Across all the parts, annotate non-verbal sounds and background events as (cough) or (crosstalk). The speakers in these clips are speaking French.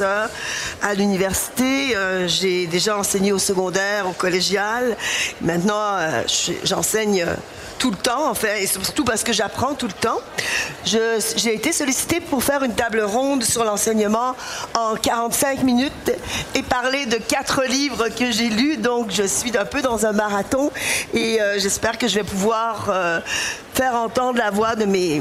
À l'université, euh, j'ai déjà enseigné au secondaire, au collégial. Maintenant, euh, j'enseigne euh, tout le temps, en fait, et surtout parce que j'apprends tout le temps. J'ai été sollicitée pour faire une table ronde sur l'enseignement en 45 minutes et parler de quatre livres que j'ai lus. Donc, je suis un peu dans un marathon et j'espère que je vais pouvoir faire entendre la voix de mes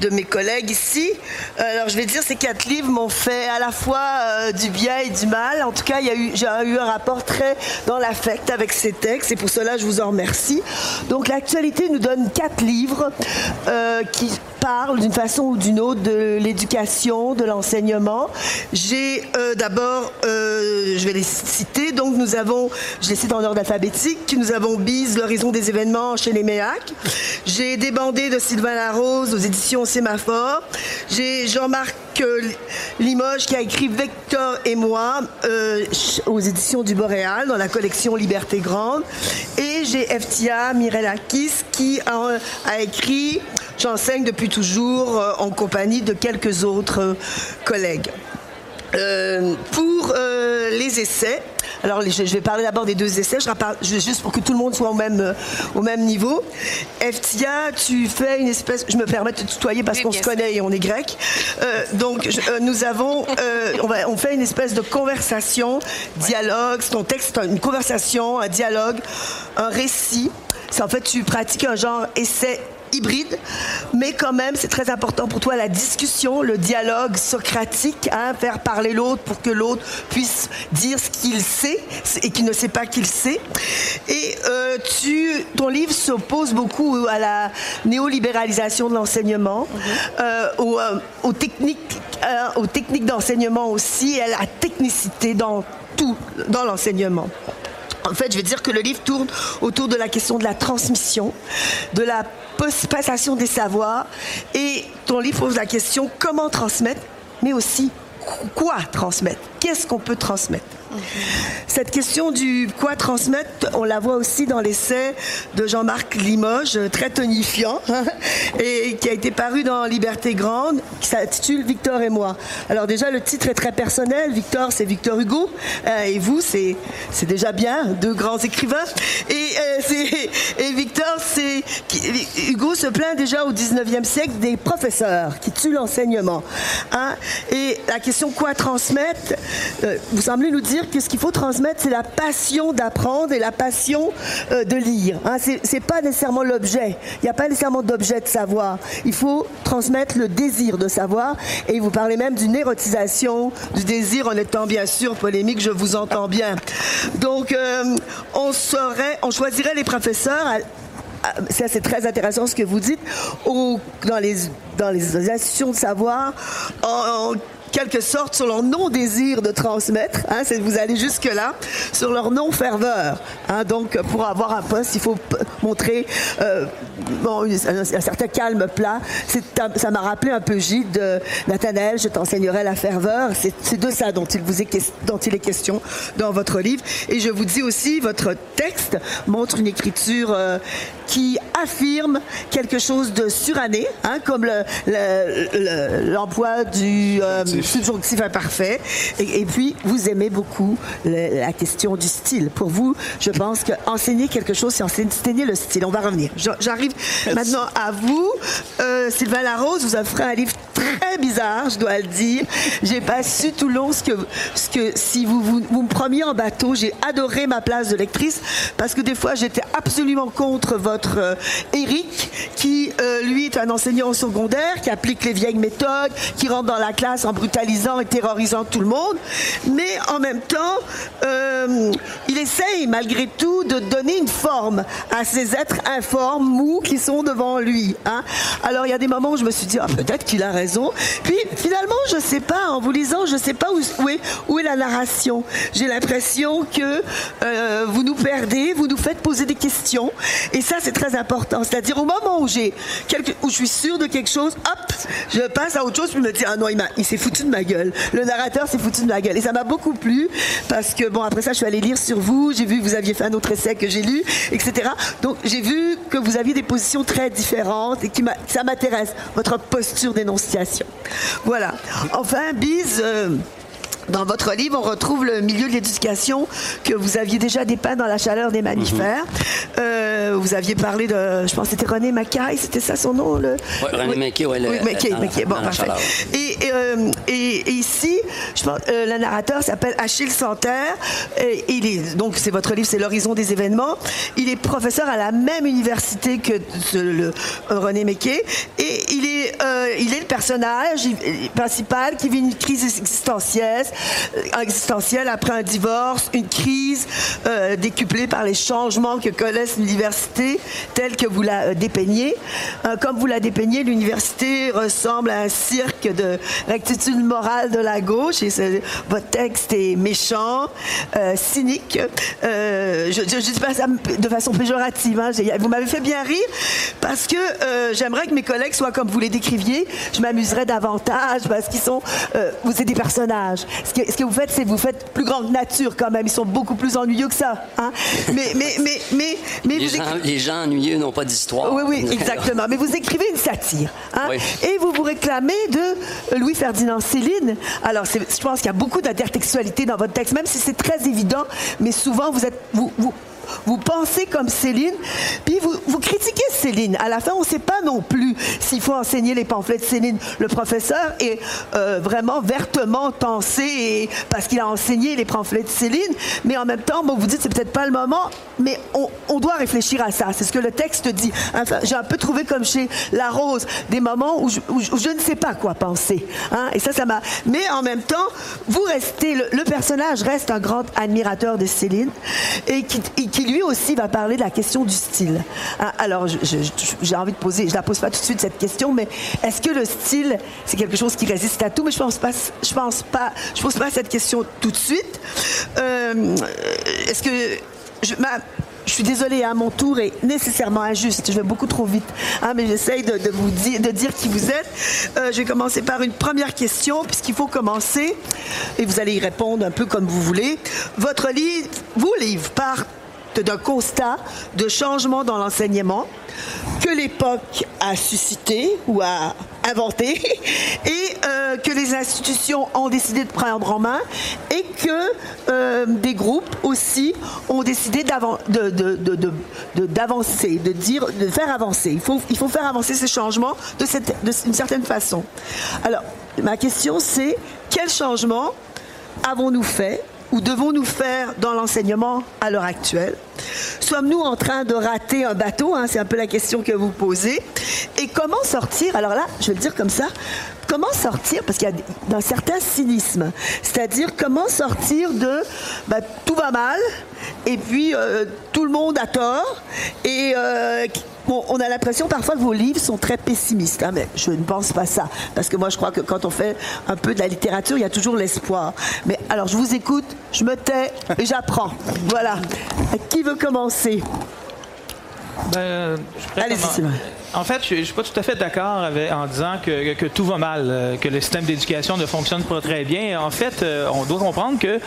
de mes collègues ici. Alors, je vais dire, ces quatre livres m'ont fait à la fois euh, du bien et du mal. En tout cas, j'ai eu, un rapport très dans l'affect avec ces textes et pour cela, je vous en remercie. Donc, l'actualité nous donne quatre livres euh, qui parlent d'une façon ou d'une autre de l'éducation, de l'enseignement. J'ai euh, d'abord, je vais les citer, donc nous avons, je les cite en ordre alphabétique, nous avons Bise, l'horizon des événements chez les MEAC. J'ai Débandé de Sylvain Larose aux éditions Sémaphore. J'ai Jean-Marc euh, Limoges qui a écrit Vector et moi euh, aux éditions du Boréal dans la collection Liberté Grande. Et j'ai FTA Mirelakis qui a, écrit J'enseigne depuis toujours euh, en compagnie de quelques autres collègues. pour les essais, alors, je vais parler d'abord des deux essais, je juste pour que tout le monde soit au même, euh, au même niveau. Eftia, tu fais une espèce, je me permets de te tutoyer parce qu'on se connaît et on est grec. Euh, donc, euh, nous avons, on, on fait une espèce de conversation, dialogue, c'est ton texte, une conversation, un dialogue, un récit. C'est en fait, tu pratiques un genre essai hybride, mais quand même, c'est très important pour toi la discussion, le dialogue socratique, hein, faire parler l'autre pour que l'autre puisse dire ce qu'il sait et qu'il ne sait pas qu'il sait. Et euh, tu, ton livre s'oppose beaucoup à la néolibéralisation de l'enseignement, mhm. euh, euh, aux, techniques, aux techniques d'enseignement aussi, et à la technicité dans tout, dans l'enseignement. En fait, je vais dire que le livre tourne autour de la question de la transmission, de la passation des savoirs, et ton livre pose la question comment transmettre, mais aussi quoi transmettre, qu'est-ce qu'on peut transmettre? Cette question du quoi transmettre, on la voit aussi dans l'essai de Jean-Marc Limoges, très tonifiant, hein, et qui a été paru dans Liberté Grande, qui s'intitule Victor et moi. Alors déjà, le titre est très personnel. Victor, c'est Victor Hugo, euh, et vous, c'est déjà bien, deux grands écrivains. Et, euh, Victor, c'est Hugo se plaint déjà au 19e siècle des professeurs qui tuent l'enseignement. Hein. Et la question quoi transmettre, euh, vous semblez nous dire que ce qu'il faut transmettre, c'est la passion d'apprendre et la passion euh, de lire. Hein. Ce n'est pas nécessairement l'objet. Il n'y a pas nécessairement d'objet de savoir. Il faut transmettre le désir de savoir. Et vous parlez même d'une érotisation du désir en étant bien sûr polémique, je vous entends bien. Donc, euh, on, choisirait les professeurs ça c'est très intéressant ce que vous dites, dans, les, dans les institutions de savoir, en quelque sorte sur leur non-désir de transmettre. Hein, vous allez jusque-là, sur leur non-ferveur. Hein, donc, pour avoir un poste, il faut montrer euh, un, certain calme plat. Ça m'a rappelé un peu Gilles de Nathanaël, je t'enseignerai la ferveur. C'est de ça dont il, vous est, dont il est question dans votre livre. Et je vous dis aussi, votre texte montre une écriture euh, qui affirme quelque chose de suranné, hein, comme l'emploi le, du euh, subjonctif imparfait. Et, puis, vous aimez beaucoup la question du style. Pour vous, je pense qu'enseigner quelque chose, c'est enseigner le style. On va revenir. J'arrive maintenant à vous. Euh, Sylvain Larose vous offrez un livre très bizarre, je dois le dire. J'ai pas su tout long ce que, ce que si vous, vous, me preniez en bateau, j'ai adoré ma place de lectrice parce que des fois j'étais absolument contre votre euh, Eric qui euh, lui est un enseignant secondaire qui applique les vieilles méthodes, qui rentre dans la classe en brutalisant et terrorisant tout le monde, mais en même temps euh, il essaye malgré tout de donner une forme à ces êtres informes, mous qui sont devant lui. Hein. Alors il y a des moments où je me suis dit ah, peut-être qu'il a raison Puis finalement, je sais pas, en vous lisant, je sais pas où, est, où est la narration. J'ai l'impression que euh, vous nous perdez, vous nous faites poser des questions. Et ça, c'est très important. C'est-à-dire, au moment où, où je suis sûre de quelque chose, hop, je passe à autre chose, puis je me dis, ah non, il, il s'est foutu de ma gueule. Le narrateur s'est foutu de ma gueule. Et ça m'a beaucoup plu, parce que, bon, après ça, je suis allée lire sur vous, j'ai vu que vous aviez fait un autre essai que j'ai lu, etc. Donc, j'ai vu que vous aviez des positions très différentes et qui ça m'intéresse, votre posture d'énonciation. Voilà. Enfin, Bise... Euh, dans votre livre, on retrouve le milieu de l'éducation que vous aviez déjà dépeint dans la chaleur des mammifères. Mhm. euh, vous aviez parlé de, je pense que c'était René Mackay, c'était ça son nom? Le... René Mackay, oui. Oui, Mackay, Mackay. Bon, parfait. Et, euh, et, et, ici, je pense, euh, le narrateur s'appelle Achille Santerre. Et il est, donc, c'est votre livre, c'est L'horizon des événements. Il est professeur à la même université que le, René Mackay. Et il est, euh, il est le personnage principal qui vit une crise existentielle euh, existentielle après un divorce, une crise euh, décuplée par les changements que connaissent l'université telle que vous la euh, dépeignez. comme vous la dépeignez, l'université ressemble à un cirque de rectitude morale de la gauche votre texte est méchant, cynique. je ne dis pas ça de façon péjorative. Hein. vous m'avez fait bien rire parce que j'aimerais que mes collègues soient comme vous les décriviez. Je m'amuserais davantage parce qu'ils sont, vous êtes des personnages ce que, ce que vous faites, c'est vous faites plus grande nature quand même. Ils sont beaucoup plus ennuyeux que ça. Hein? Mais, (laughs) mais, mais, mais, mais les, gens, les, gens, ennuyeux n'ont pas d'histoire. Oui, oui, (laughs) exactement. mais vous écrivez une satire. Hein? Et vous vous réclamez de Louis-Ferdinand Céline. Alors, je pense qu'il y a beaucoup d'intertextualité dans votre texte, même si c'est très évident, mais souvent, vous êtes, vous, vous, vous pensez comme Céline, puis vous, vous critiquez Céline. À la fin, on ne sait pas non plus s'il faut enseigner les pamphlets de Céline. Le professeur est euh, vraiment vertement tensé parce qu'il a enseigné les pamphlets de Céline, mais en même temps, bon, vous dites c'est peut-être pas le moment, mais on, doit réfléchir à ça. C'est ce que le texte dit. J'ai un peu trouvé comme chez La Rose des moments où je, ne sais pas quoi penser. Hein? Et ça, ça m'a. Mais en même temps, vous restez le, personnage reste un grand admirateur de Céline et qui qui lui aussi va parler de la question du style. Hein, alors, j'ai envie de poser, je la pose pas tout de suite cette question, mais est-ce que le style, c'est quelque chose qui résiste à tout? Mais je pense pas, je pense pas, je pose pas cette question tout de suite. Euh, est-ce que je, suis désolée, à hein, mon tour est nécessairement injuste. Je vais beaucoup trop vite. Hein, mais j'essaye de, vous dire qui vous êtes. Euh, je vais commencer par une première question, puisqu'il faut commencer, et vous allez y répondre un peu comme vous voulez. Votre livre, vos livres partent d'un constat de changement dans l'enseignement que l'époque a suscité ou a inventé (laughs) et euh, que les institutions ont décidé de prendre en main et que euh, des groupes aussi ont décidé d'avancer, de, dire, de faire avancer. Il faut, faire avancer ces changements d'une certaine façon. Alors, ma question c'est quel changement avons-nous fait ou devons-nous faire dans l'enseignement à l'heure actuelle? Sommes-nous en train de rater un bateau hein, C'est un peu la question que vous posez. Et comment sortir Alors là, je vais le dire comme ça. Comment sortir Parce qu'il y a un certain cynisme. C'est-à-dire comment sortir de bah, tout va mal et puis euh, tout le monde a tort et euh, on a l'impression parfois que vos livres sont très pessimistes, hein, mais je ne pense pas ça. Parce que moi, je crois que quand on fait un peu de la littérature, il y a toujours l'espoir. Mais alors, je vous écoute, je me tais et j'apprends. Voilà. Qui veut commencer? Ben, Allez-y, en fait, je ne suis pas tout à fait d'accord en disant que, tout va mal, euh, que le système d'éducation ne fonctionne pas très bien. En fait, euh, on doit comprendre que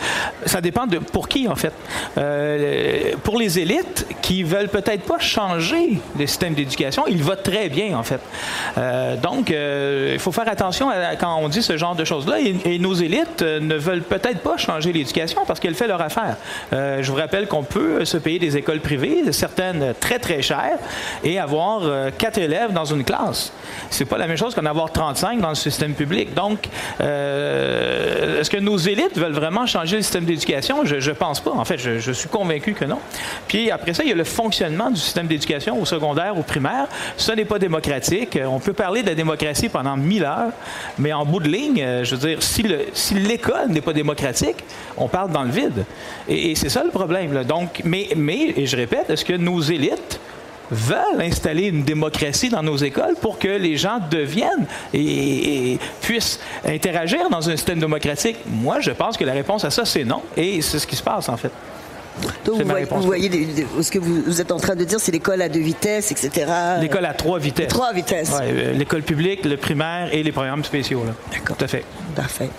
ça dépend de pour qui, en fait. Euh, pour les élites qui veulent peut-être pas changer le système d'éducation, il va très bien, en fait. Donc, il faut faire attention quand on dit ce genre de choses-là. Et, nos élites ne veulent peut-être pas changer l'éducation parce qu'elle fait leur affaire. je vous rappelle qu'on peut se payer des écoles privées, certaines très, très chères, et avoir quatre élèves dans une classe. C'est pas la même chose qu'en avoir 35 dans le système public. Donc, euh, est-ce que nos élites veulent vraiment changer le système d'éducation? Je ne pense pas. En fait, je, suis convaincu que non. Puis après ça, il y a le fonctionnement du système d'éducation au secondaire, au primaire. Ce n'est pas démocratique. On peut parler de la démocratie pendant mille heures, mais en bout de ligne, euh, je veux dire, si l'école n'est pas démocratique, on parle dans le vide. Et, c'est ça le problème. Donc, mais, mais, et je répète, est-ce que nos élites veulent installer une démocratie dans nos écoles pour que les gens deviennent et, puissent interagir dans un système démocratique? Moi, je pense que la réponse à ça, c'est non. Et c'est ce qui se passe, en fait. Donc vous voyez, ce que vous, êtes en train de dire, c'est l'école à deux vitesses, etc. L'école à trois vitesses. Trois vitesses. Euh, l'école publique, le primaire et les programmes spéciaux. D'accord. Tout à fait. Parfait.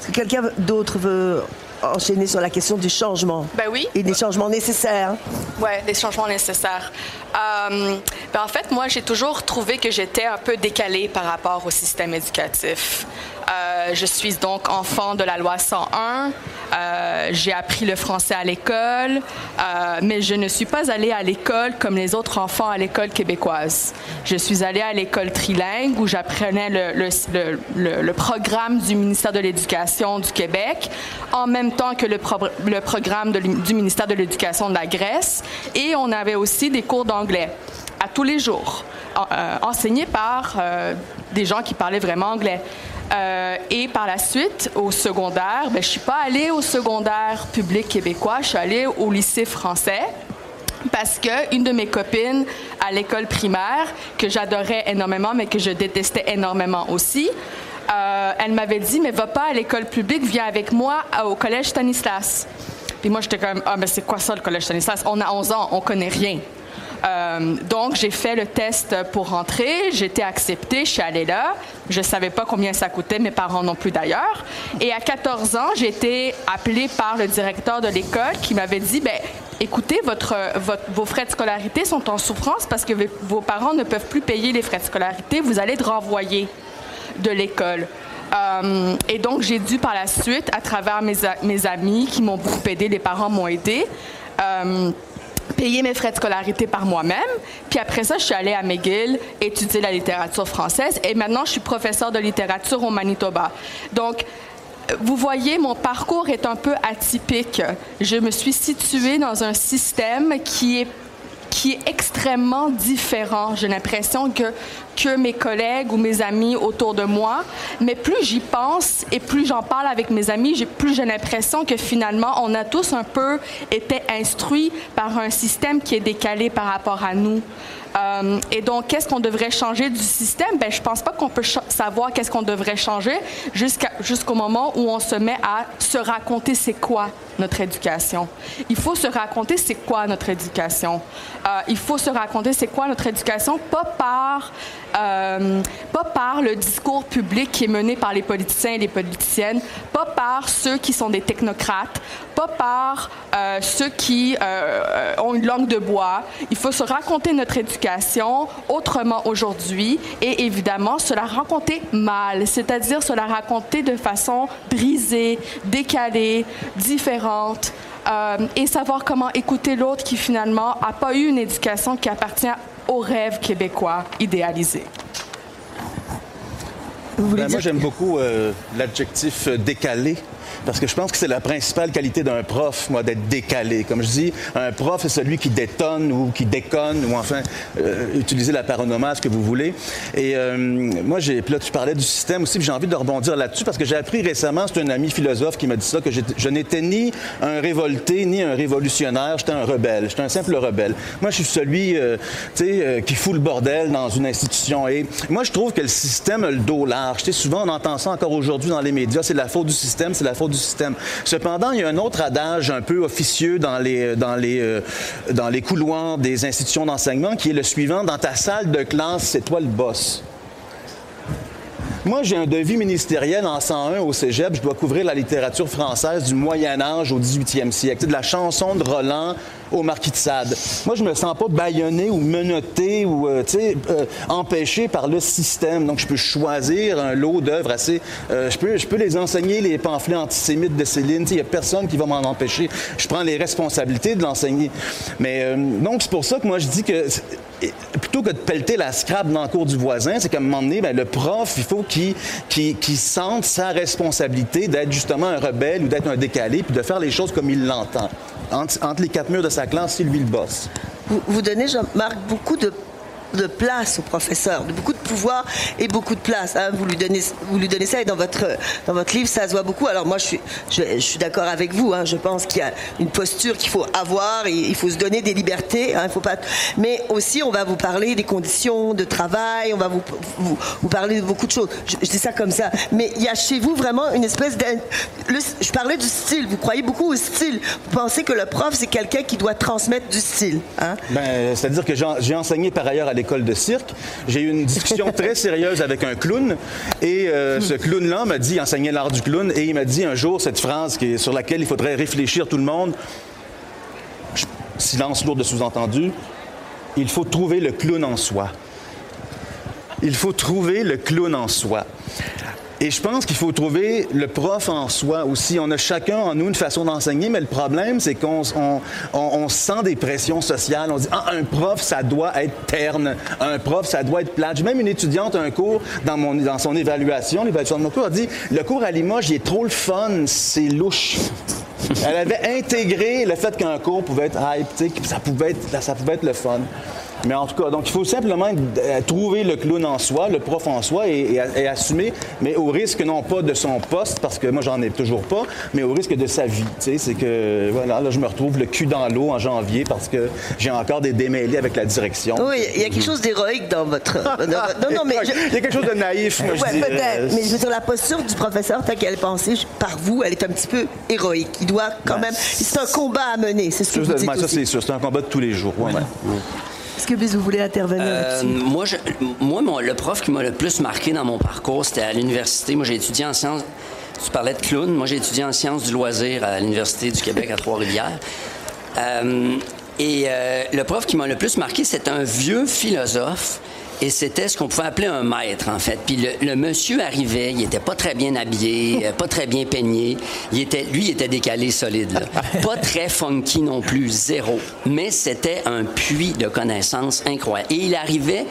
Est-ce que quelqu'un d'autre veut enchaîner sur la question du changement. Ben oui. Et des changements nécessaires. Oui, des changements nécessaires. Euh, ben en fait, moi, j'ai toujours trouvé que j'étais un peu décalée par rapport au système éducatif. Euh, je suis donc enfant de la loi 101. Euh, j'ai appris le français à l'école, euh, mais je ne suis pas allée à l'école comme les autres enfants à l'école québécoise. Je suis allée à l'école trilingue où j'apprenais le, programme du ministère de l'Éducation du Québec en même temps que le programme du ministère de l'Éducation de la Grèce. Et on avait aussi des cours d'anglais à tous les jours, enseignés par des gens qui parlaient vraiment anglais. Euh, et par la suite, au secondaire, ben, je ne suis pas allée au secondaire public québécois, je suis allée au lycée français parce qu'une de mes copines à l'école primaire, que j'adorais énormément, mais que je détestais énormément aussi, euh, elle m'avait dit, mais va pas à l'école publique, viens avec moi au collège Stanislas. Puis moi, j'étais comme, ah, mais c'est quoi ça, le collège Stanislas? On a 11 ans, on connaît rien. Euh, donc, j'ai fait le test pour rentrer. Été acceptée. Je suis allée là. Je ne savais pas combien ça coûtait, mes parents non plus d'ailleurs. Et à 14 ans, j'ai été appelée par le directeur de l'école qui m'avait dit, ben, écoutez, vos frais de scolarité sont en souffrance parce que vos parents ne peuvent plus payer les frais de scolarité. Vous allez être renvoyé de l'école. Euh, et donc, j'ai dû par la suite, à travers mes, mes amis qui m'ont beaucoup aidé, les parents m'ont aidé, euh, payer mes frais de scolarité par moi-même. Puis après ça, je suis allée à McGill étudier la littérature française et maintenant, je suis professeur de littérature au Manitoba. Donc, vous voyez, mon parcours est un peu atypique. Je me suis située dans un système qui est qui est extrêmement différent. J'ai l'impression que, que mes collègues ou mes amis autour de moi, mais plus j'y pense et plus j'en parle avec mes amis, plus j'ai l'impression que finalement, on a tous un peu été instruits par un système qui est décalé par rapport à nous. Euh, et donc, qu'est-ce qu'on devrait changer du système? Ben, je pense pas qu'on peut savoir qu'est-ce qu'on devrait changer jusqu'au moment où on se met à se raconter c'est quoi notre éducation. Il faut se raconter c'est quoi notre éducation. Euh, il faut se raconter c'est quoi notre éducation, pas par, euh, pas par le discours public qui est mené par les politiciens et les politiciennes, pas par ceux qui sont des technocrates, pas par euh, ceux qui ont une langue de bois. Il faut se raconter notre éducation autrement aujourd'hui et évidemment se la raconter mal, c'est-à-dire se la raconter de façon brisée, décalée, différente euh, et savoir comment écouter l'autre qui finalement n'a pas eu une éducation qui appartient au rêve québécois idéalisé. Ben, moi, j'aime beaucoup euh, l'adjectif décalé parce que je pense que c'est la principale qualité d'un prof, moi, d'être décalé. Comme je dis, un prof est celui qui détonne ou qui déconne, ou enfin, euh, utiliser la paronomase que vous voulez. Et euh, moi, j'ai, là, tu parlais du système aussi, puis j'ai envie de rebondir là-dessus, parce que j'ai appris récemment, c'est un ami philosophe qui m'a dit ça, que je n'étais ni un révolté, ni un révolutionnaire, j'étais un rebelle. J'étais un simple rebelle. Moi, je suis celui, euh, tu sais, qui fout le bordel dans une institution. Et moi, je trouve que le système a le dos large. Tu sais, souvent, on entend ça encore aujourd'hui dans les médias, c'est la faute du système, c'est la du système. Cependant, il y a un autre adage un peu officieux euh, dans les couloirs des institutions d'enseignement qui est le suivant. Dans ta salle de classe, c'est toi le boss. Moi, j'ai un devis ministériel en 101 au cégep. Je dois couvrir la littérature française du Moyen Âge au 18e siècle. De la chanson de Roland au Marquis de Sade. Moi, je me sens pas bâillonné ou menotté ou, euh, euh, empêché par le système. Donc, je peux choisir un lot d'œuvres assez... Euh, je, peux, je peux les enseigner, les pamphlets antisémites de Céline. Il n'y a personne qui va m'en empêcher. Je prends les responsabilités de l'enseigner. Mais donc, c'est pour ça que moi, je dis que plutôt que de pelleter la scrap dans le cours du voisin, c'est qu'à un moment donné, ben, le prof, il faut qu'il sente sa responsabilité d'être justement un rebelle ou d'être un décalé, puis de faire les choses comme il l'entend. Entre, les quatre murs de sa classe, c'est lui le boss. Vous, donnez, Jean-Marc, beaucoup de de place au professeur, de beaucoup de pouvoir et beaucoup de place. Hein. Vous lui donnez, vous lui donnez ça et dans votre dans votre livre, ça se voit beaucoup. Alors moi, je suis je, suis d'accord avec vous. Hein. Je pense qu'il y a une posture qu'il faut avoir. Et il faut se donner des libertés. Hein. Faut pas. Mais aussi, on va vous parler des conditions de travail. On va vous vous, vous parler de beaucoup de choses. Je, je, dis ça comme ça. Mais il y a chez vous vraiment une espèce de. Je parlais du style. Vous croyez beaucoup au style. Vous pensez que le prof, c'est quelqu'un qui doit transmettre du style. Hein? Ben, c'est-à-dire que j'ai enseigné par ailleurs à l'école de cirque. J'ai eu une discussion très sérieuse avec un clown. Et euh, ce clown-là m'a dit, enseignait l'art du clown, et il m'a dit un jour cette phrase qui sur laquelle il faudrait réfléchir tout le monde. Silence lourd de sous-entendu. Il faut trouver le clown en soi. Il faut trouver le clown en soi. Et je pense qu'il faut trouver le prof en soi aussi. On a chacun en nous une façon d'enseigner, mais le problème, c'est qu'on on, sent des pressions sociales. On dit, ah, un prof, ça doit être terne. Un prof, ça doit être plate. Même une étudiante, un cours, dans, mon, dans son évaluation, l'évaluation de mon cours, a dit, le cours à Limoges, il est trop le fun, c'est louche. Elle avait intégré le fait qu'un cours pouvait être hype, ça pouvait être, ça pouvait être le fun. Mais en tout cas, donc il faut simplement euh, trouver le clown en soi, le prof en soi et, assumer, mais au risque non pas de son poste, parce que moi j'en ai toujours pas, mais au risque de sa vie. Tu sais, c'est que voilà, là je me retrouve le cul dans l'eau en janvier parce que j'ai encore des démêlés avec la direction. Oui, il y a quelque chose d'héroïque dans votre. (laughs) non, non, mais il y a quelque chose de naïf. Moi, ouais, peut-être. Mais je veux dire, la posture du professeur, telle qu'elle est pensée par vous, elle est un petit peu héroïque. Il doit quand même. C'est un combat à mener. C'est ce que vous dites Ça, c'est sûr. C'est un combat de tous les jours. Ouais, est-ce que vous voulez intervenir euh, Moi, moi le prof qui m'a le plus marqué dans mon parcours, c'était à l'université. Moi, j'ai étudié en sciences. Tu parlais de clown. Moi, j'ai étudié en sciences du loisir à l'Université du Québec à Trois-Rivières. Euh, et euh, le prof qui m'a le plus marqué, c'est un vieux philosophe et c'était ce qu'on pouvait appeler un maître, en fait. Puis le, monsieur arrivait, il était pas très bien habillé, (laughs) euh, pas très bien peigné. Il était, lui, il était décalé solide, là. (laughs) Pas très funky non plus, zéro. Mais c'était un puits de connaissances incroyable. Et il arrivait,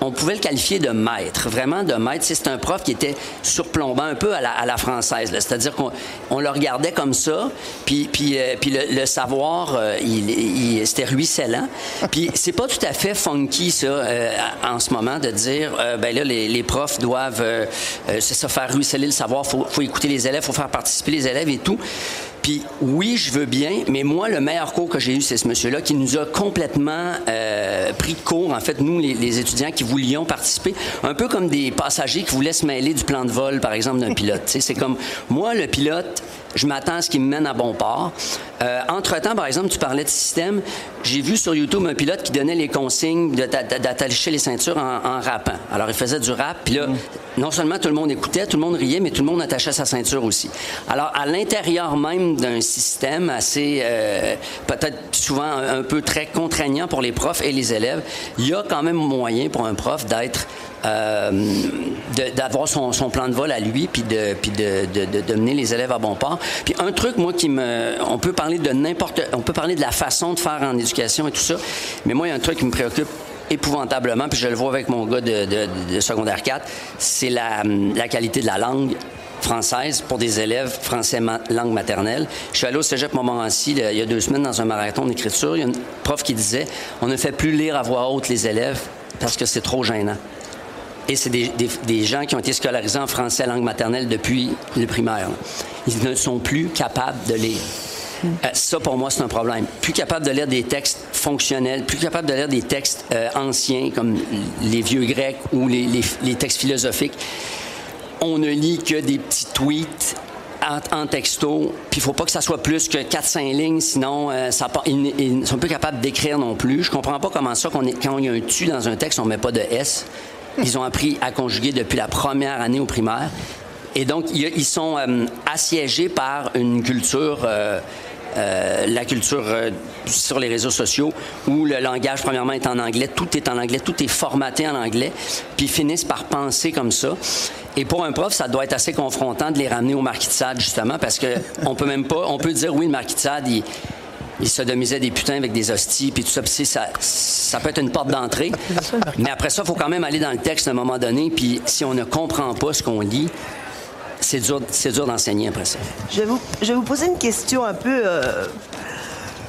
on, pouvait le qualifier de maître, vraiment de maître. C'est un prof qui était surplombant un peu à la, française, c'est-à-dire qu'on le regardait comme ça, puis, puis, euh, puis le, savoir, euh, il, il c'était ruisselant. Puis c'est pas tout à fait funky, ça en ce moment de dire, euh, ben là, les, profs doivent, euh, euh, c'est ça, faire ruisseler le savoir, faut, faut écouter les élèves, faut faire participer les élèves et tout. Puis oui, je veux bien, mais moi, le meilleur cours que j'ai eu, c'est ce monsieur-là qui nous a complètement pris de cours, en fait, nous, les, étudiants qui voulions participer, un peu comme des passagers qui voulaient se mêler du plan de vol, par exemple, d'un pilote. (laughs) c'est comme, moi, le pilote, je m'attends à ce qu'il me mène à bon port. Euh, entre-temps, par exemple, tu parlais de système. J'ai vu sur YouTube un pilote qui donnait les consignes d'attacher les ceintures en, rappant. Alors, il faisait du rap, puis là, mm. non seulement tout le monde écoutait, tout le monde riait, mais tout le monde attachait sa ceinture aussi. Alors, à l'intérieur même d'un système assez, euh, peut-être souvent un, peu très contraignant pour les profs et les élèves, il y a quand même moyen pour un prof d'être euh, d'avoir son, plan de vol à lui, puis de, puis de, de, mener les élèves à bon port. Puis un truc, moi, qui me... On peut parler de n'importe... On peut parler de la façon de faire en éducation et tout ça, mais moi, il y a un truc qui me préoccupe épouvantablement, puis je le vois avec mon gars de, secondaire 4, c'est la, la qualité de la langue française pour des élèves français langue maternelle. Je suis allé au cégep Montmorency il y a deux semaines dans un marathon d'écriture. Il y a une prof qui disait on ne fait plus lire à voix haute les élèves parce que c'est trop gênant. Et c'est des, gens qui ont été scolarisés en français langue maternelle depuis le primaire. Ils ne sont plus capables de lire. Euh, ça, pour moi, c'est un problème. Plus capable de lire des textes fonctionnels, plus capable de lire des textes euh, anciens comme les vieux grecs ou les, textes philosophiques. On ne lit que des petits tweets en, texto, puis il faut pas que ça soit plus que 4-5 lignes, sinon euh, ils, ne sont plus capables d'écrire non plus. Je comprends pas comment ça, quand il y a un tu dans un texte, on met pas de S. Ils ont appris à conjuguer depuis la première année au primaire. Et donc, ils sont euh, assiégés par une culture, euh, euh, la culture sur les réseaux sociaux, où le langage, premièrement, est en anglais, tout est en anglais, tout est formaté en anglais, puis finissent par penser comme ça. Et pour un prof, ça doit être assez confrontant de les ramener au marquis de Sade, justement, parce que (laughs) on peut même pas, on peut dire, oui, le marquis de Sade, il, il sodomisait des putains avec des hosties, puis tout ça. ça, ça peut être une porte d'entrée. (laughs) Mais après ça, il faut quand même aller dans le texte à un moment donné, puis si on ne comprend pas ce qu'on lit, c'est dur, d'enseigner après ça. Je vais, vous, je vais vous poser une question un peu... Euh,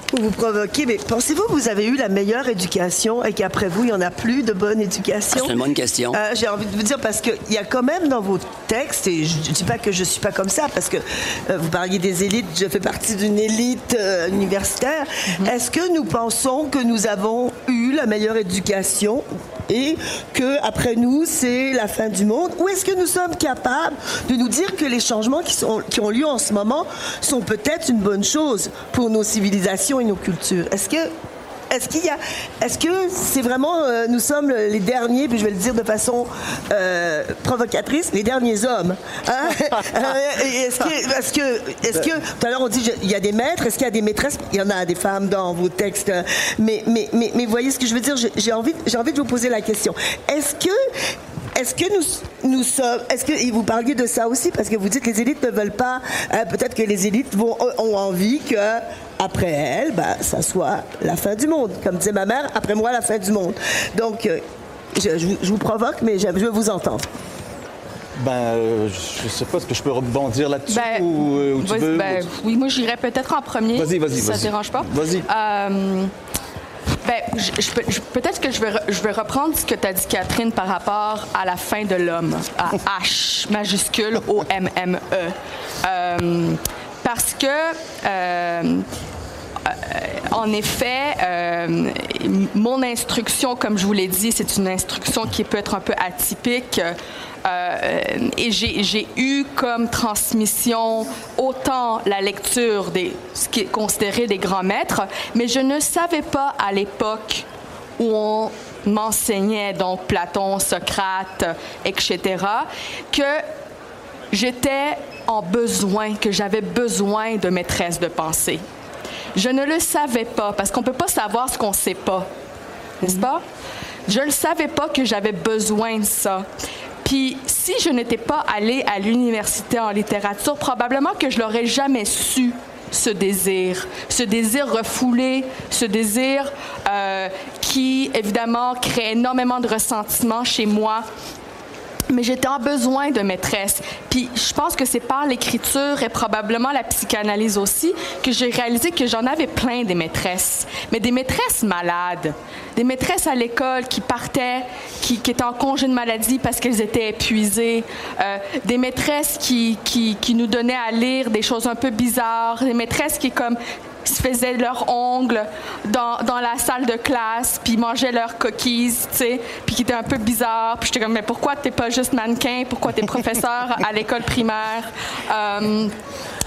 pour vous provoquer, mais pensez-vous que vous avez eu la meilleure éducation et qu'après vous, il n'y en a plus de bonne éducation? C'est une bonne question. Euh, J'ai envie de vous dire parce qu'il y a quand même dans vos textes, et je ne dis pas que je suis pas comme ça, parce que euh, vous parliez des élites, je fais partie d'une élite universitaire. Est-ce que nous pensons que nous avons eu la meilleure éducation et que après nous c'est la fin du monde. Ou est-ce que nous sommes capables de nous dire que les changements qui, qui ont lieu en ce moment sont peut-être une bonne chose pour nos civilisations et nos cultures? Est-ce que est-ce qu'il y a, est-ce que c'est vraiment, euh, nous sommes les derniers, puis je vais le dire de façon euh, provocatrice, les derniers hommes. Hein? (laughs) Euh, est-ce que, est-ce que, est-ce que, tout à l'heure on dit il y a des maîtres, est-ce qu'il y a des maîtresses? Il y en a des femmes dans vos textes, mais, mais, mais, mais voyez ce que je veux dire J'ai- J'ai envie, j'ai envie de vous poser la question. Est-ce que est-ce que nous, nous sommes. Est-ce que. Et vous parliez de ça aussi, parce que vous dites que les élites ne veulent pas. hein, Peut-être que les élites vont, ont envie que, après elles, ben, ça soit la fin du monde. Comme disait ma mère, après moi, la fin du monde. Donc, euh, je, je vous- je vous provoque, mais je, je veux vous entendre. Ben, euh, je sais pas, est-ce que je peux rebondir là-dessus Ben, ou, euh, ou tu veux? ben, oui, moi j'irais peut-être en premier. Vas-y, vas-y, si Ça vas-y. te dérange pas? Vas-y. Euh, ben, je- je- peut-être que je vais, re- je vais reprendre ce que tu as dit, Catherine, par rapport à la fin de l'homme, à H majuscule O-M-M-E. Euh, parce que. euh, en effet, euh, mon instruction, comme je vous l'ai dit, c'est une instruction qui peut être un peu atypique. Euh, et j'ai eu comme transmission autant la lecture des ce qui est considéré des grands maîtres, mais je ne savais pas à l'époque où on m'enseignait donc Platon, Socrate, etc., que j'étais en besoin, que j'avais besoin de maîtresse de pensée. Je ne le savais pas, parce qu'on ne peut pas savoir ce qu'on ne sait pas. N'est-ce pas? Je ne savais pas que j'avais besoin de ça. Puis, si je n'étais pas allée à l'université en littérature, probablement que je l'aurais jamais su, ce désir, ce désir refoulé, ce désir euh, qui, évidemment, crée énormément de ressentiment chez moi mais j'étais en besoin de maîtresse. Puis je pense que c'est par l'écriture et probablement la psychanalyse aussi que j'ai réalisé que j'en avais plein des maîtresses, mais des maîtresses malades, des maîtresses à l'école qui partaient, qui, qui étaient en congé de maladie parce qu'elles étaient épuisées, euh, des maîtresses qui, qui, qui nous donnaient à lire des choses un peu bizarres, des maîtresses qui comme se faisaient leurs ongles dans, dans la salle de classe, puis mangeaient leurs cookies, tu sais, puis qui étaient un peu bizarres. Puis j'étais comme, mais pourquoi t'es pas juste mannequin? Pourquoi t'es professeur à l'école primaire? Euh,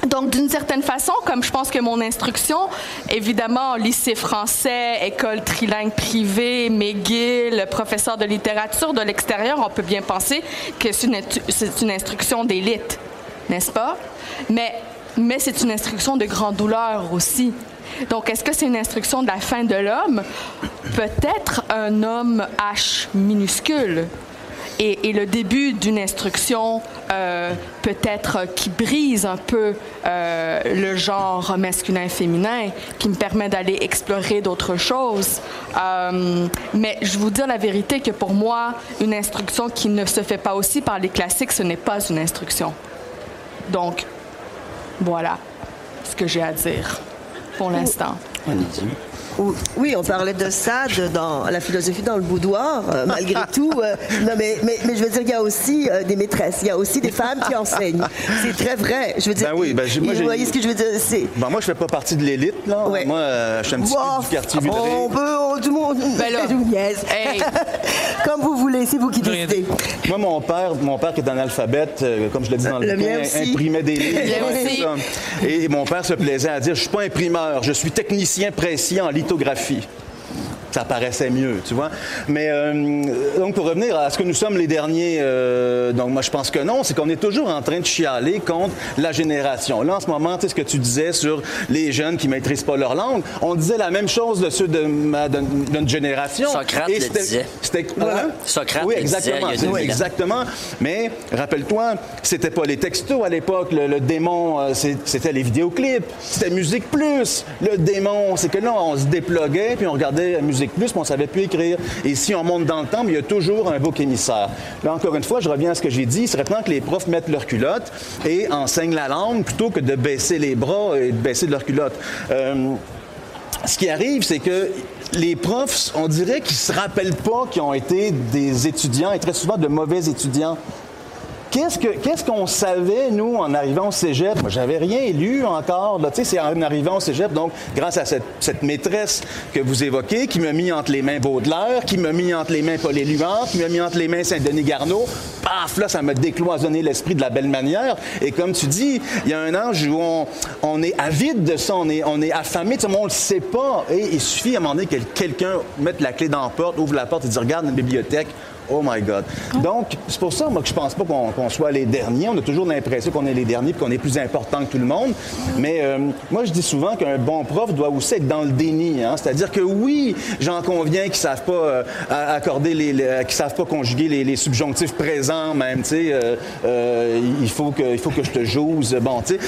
donc, d'une certaine façon, comme je pense que mon instruction, évidemment, lycée français, école trilingue privée, McGill, professeur de littérature de l'extérieur, on peut bien penser que c'est une, une instruction d'élite, n'est-ce pas? Mais mais c'est une instruction de grande douleur aussi. Donc, est-ce que c'est une instruction de la fin de l'homme? Peut-être un homme H minuscule. Et, le début d'une instruction euh, peut-être qui brise un peu euh, le genre masculin-féminin, qui me permet d'aller explorer d'autres choses. Euh, mais je vous dire la vérité que pour moi, une instruction qui ne se fait pas aussi par les classiques, ce n'est pas une instruction. Donc, voilà ce que j'ai à dire pour l'instant. Oui, on parlait de Sade dans la philosophie dans le boudoir, euh, malgré (laughs) tout. euh, non, mais, mais, mais je veux dire, il y a aussi euh, des maîtresses, il y a aussi des femmes qui enseignent. (laughs) C'est très vrai. Je veux dire, Ben oui, ben moi, vous voyez ce que je veux dire? Ben, moi, je fais pas partie de l'élite, là. Ouais. Moi, euh, je suis un petit Wow, peu du quartier vibré. on peut, on- tout le monde, Ben là, (laughs) hey. Comme vous voulez, c'est vous qui décidez. Moi, mon père, mon père qui est analphabète, euh, comme je l'ai dit dans le, Le bouquin, imprimait des livres. Aussi. ça. Et mon père se plaisait à dire, je suis pas imprimeur, je suis technicien pressier en lithographie. Ça paraissait mieux, tu vois. Mais euh, donc pour revenir à ce que nous sommes les derniers, euh, donc moi je pense que non, c'est qu'on est toujours en train de chialer contre la génération. Là en ce moment, tu sais ce que tu disais sur les jeunes qui maîtrisent pas leur langue, on disait la même chose de ceux de, ma, de, de notre génération. Socrate Et le c'était- disait. C'était Voilà. Socrate oui, le disait exactement. il y a Oui, 2000 ans. exactement. Mais rappelle-toi, c'était pas les textos à l'époque. Le, le démon, euh, c'était les vidéoclips. C'était Musique Plus. Le démon, c'est que là, on se déploguait, puis on regardait Musique Plus, puis on savait plus écrire. Et si on monte dans le temps, il y a toujours un bouc émissaire. Là, encore une fois, je reviens à ce que j'ai dit. Il serait temps que les profs mettent leur culotte et enseignent la langue plutôt que de baisser les bras et de baisser de leur culotte. Euh, ce qui arrive, c'est que les profs, on dirait qu'ils se rappellent pas qu'ils ont été des étudiants et très souvent de mauvais étudiants. Qu'est-ce, que, qu'est-ce qu'on savait, nous, en arrivant au cégep? Moi, j'avais rien lu encore. Tu sais, c'est en arrivant au cégep, donc, grâce à cette, maîtresse que vous évoquez, qui m'a mis entre les mains Baudelaire, qui m'a mis entre les mains Paul Éluard, qui m'a mis entre les mains Saint-Denis Garneau. Paf, là, ça m'a décloisonné l'esprit de la belle manière. Et comme tu dis, il y a un âge où on, est avide de ça, on est, on affamé, tu sais, on le sait pas. Et il suffit à un moment donné que quelqu'un mette la clé dans la porte, ouvre la porte et dit, regarde une bibliothèque, Oh my God. Donc, c'est pour ça, moi, que je pense pas qu'on soit les derniers. On a toujours l'impression qu'on est les derniers et qu'on est plus important que tout le monde. Mais euh, moi, je dis souvent qu'un bon prof doit aussi être dans le déni. Hein. C'est-à-dire que oui, j'en conviens qu'ils savent pas euh, accorder les, qu'ils savent pas conjuguer les, subjonctifs présents même. Tu sais, euh, il faut que, il faut que je te jose. Bon, tu sais.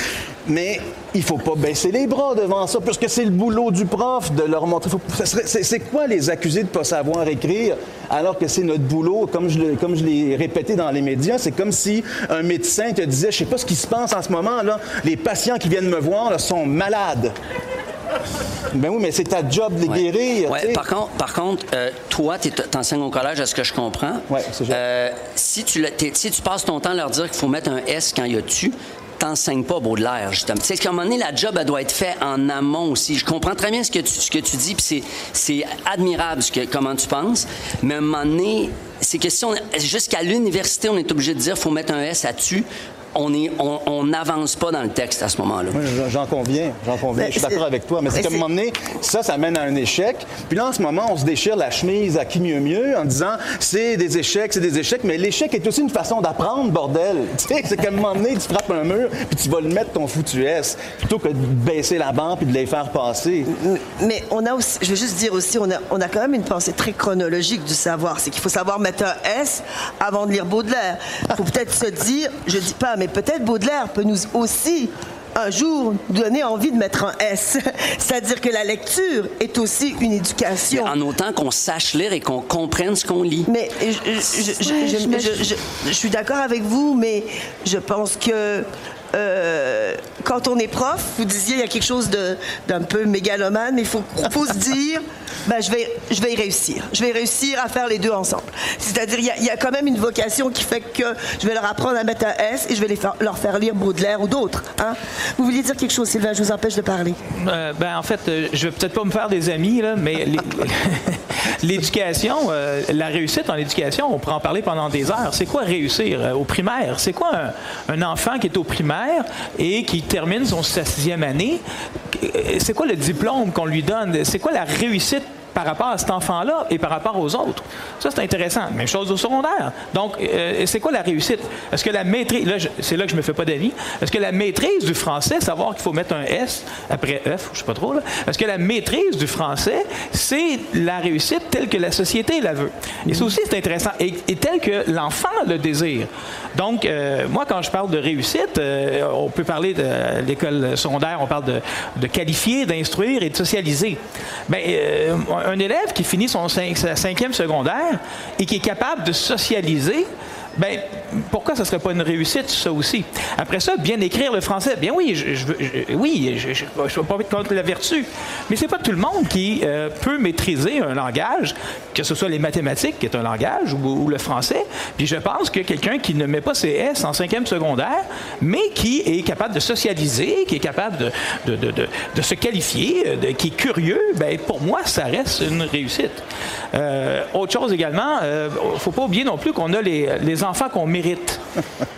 Mais il faut pas baisser les bras devant ça, parce que c'est le boulot du prof de leur montrer. C'est quoi les accusés de pas savoir écrire, alors que c'est notre boulot, comme je, comme je l'ai répété dans les médias, c'est comme si un médecin te disait, je sais pas ce qui se passe en ce moment, là, les patients qui viennent me voir sont malades. Ben oui, mais c'est ta job de les guérir. par contre, par contre euh, toi, tu enseignes au collège, à ce que je comprends. Euh, si, tu, si tu passes ton temps à leur dire qu'il faut mettre un S quand il y a tu, t'enseignes pas Baudelaire, justement. Tu sais, qu'à un moment donné, la job, elle doit être faite en amont aussi? Je comprends très bien ce que tu, que tu dis, puis c'est admirable ce que, comment tu penses, mais à un moment donné, c'est question, jusqu'à l'université, on est obligé de dire, faut mettre un S à tu on n'avance pas dans le texte à ce moment-là. j'en conviens, j'en conviens. je suis d'accord avec toi. Mais c'est comme un moment donné, ça, ça mène à un échec. Puis là, en ce moment, on se déchire la chemise à qui mieux mieux en disant c'est des échecs, c'est des échecs. Mais l'échec est aussi une façon d'apprendre, bordel. (laughs) Tu sais, c'est comme un moment donné, tu frappes un mur, puis tu vas le mettre ton foutu S, plutôt que de baisser la banque puis de les faire passer. Mais on a aussi, je veux juste dire aussi, on a, on a quand même une pensée très chronologique du savoir. C'est qu'il faut savoir mettre un S avant de lire Baudelaire. Il faut peut-être se dire, je dis pas mais peut-être Baudelaire peut nous aussi un jour donner envie de mettre un S. (laughs) C'est-à-dire que la lecture est aussi une éducation. en autant qu'on sache lire et qu'on comprenne ce qu'on lit. Mais je, suis d'accord avec vous, mais je pense que euh, quand on est prof, vous disiez il y a quelque chose d'un peu mégalomane, mais il faut, se dire (laughs) ben, je, vais, je vais y réussir. Je vais réussir à faire les deux ensemble. C'est-à-dire, il y, a quand même une vocation qui fait que je vais leur apprendre à mettre un S et je vais leur faire lire Baudelaire ou d'autres. Hein? Vous vouliez dire quelque chose, Sylvain? Je vous empêche de parler. Euh, ben, en fait, euh, je vais peut-être pas me faire des amis, là, mais (laughs) l'éducation, la réussite en éducation, on pourrait en parler pendant des heures. C'est quoi réussir au primaire? C'est quoi un, enfant qui est au primaire? Et qui termine son, sa sixième année? C'est quoi le diplôme qu'on lui donne? C'est quoi la réussite par rapport à cet enfant-là et par rapport aux autres? Ça, c'est intéressant. Même chose au secondaire. Donc, euh, c'est quoi la réussite? Est-ce que la maîtrise, là, c'est là que je me fais pas d'avis, est-ce que la maîtrise du français, savoir qu'il faut mettre un S après F, je sais pas trop, là, est-ce que la maîtrise du français, c'est la réussite telle que la société la veut? Et ça aussi, c'est intéressant. Et, et tel que l'enfant le désire. Donc, euh, moi, quand je parle de réussite, euh, on peut parler de l'école secondaire, on parle de, qualifier, d'instruire et de socialiser. Bien, euh, un élève qui finit son cinquième secondaire et qui est capable de socialiser, ben, pourquoi ça ne serait pas une réussite, ça aussi? Après ça, bien écrire le français. Bien oui, je, je, oui, je ne veux pas mettre contre la vertu. Mais c'est pas tout le monde qui euh, peut maîtriser un langage, que ce soit les mathématiques, qui est un langage, ou, le français. Puis je pense que quelqu'un qui ne met pas ses S en cinquième secondaire, mais qui est capable de socialiser, qui est capable de, de, de, de se qualifier, qui est curieux, ben, pour moi, ça reste une réussite. Euh, autre chose également, il euh, ne faut pas oublier non plus qu'on a les enfants qu'on mérite.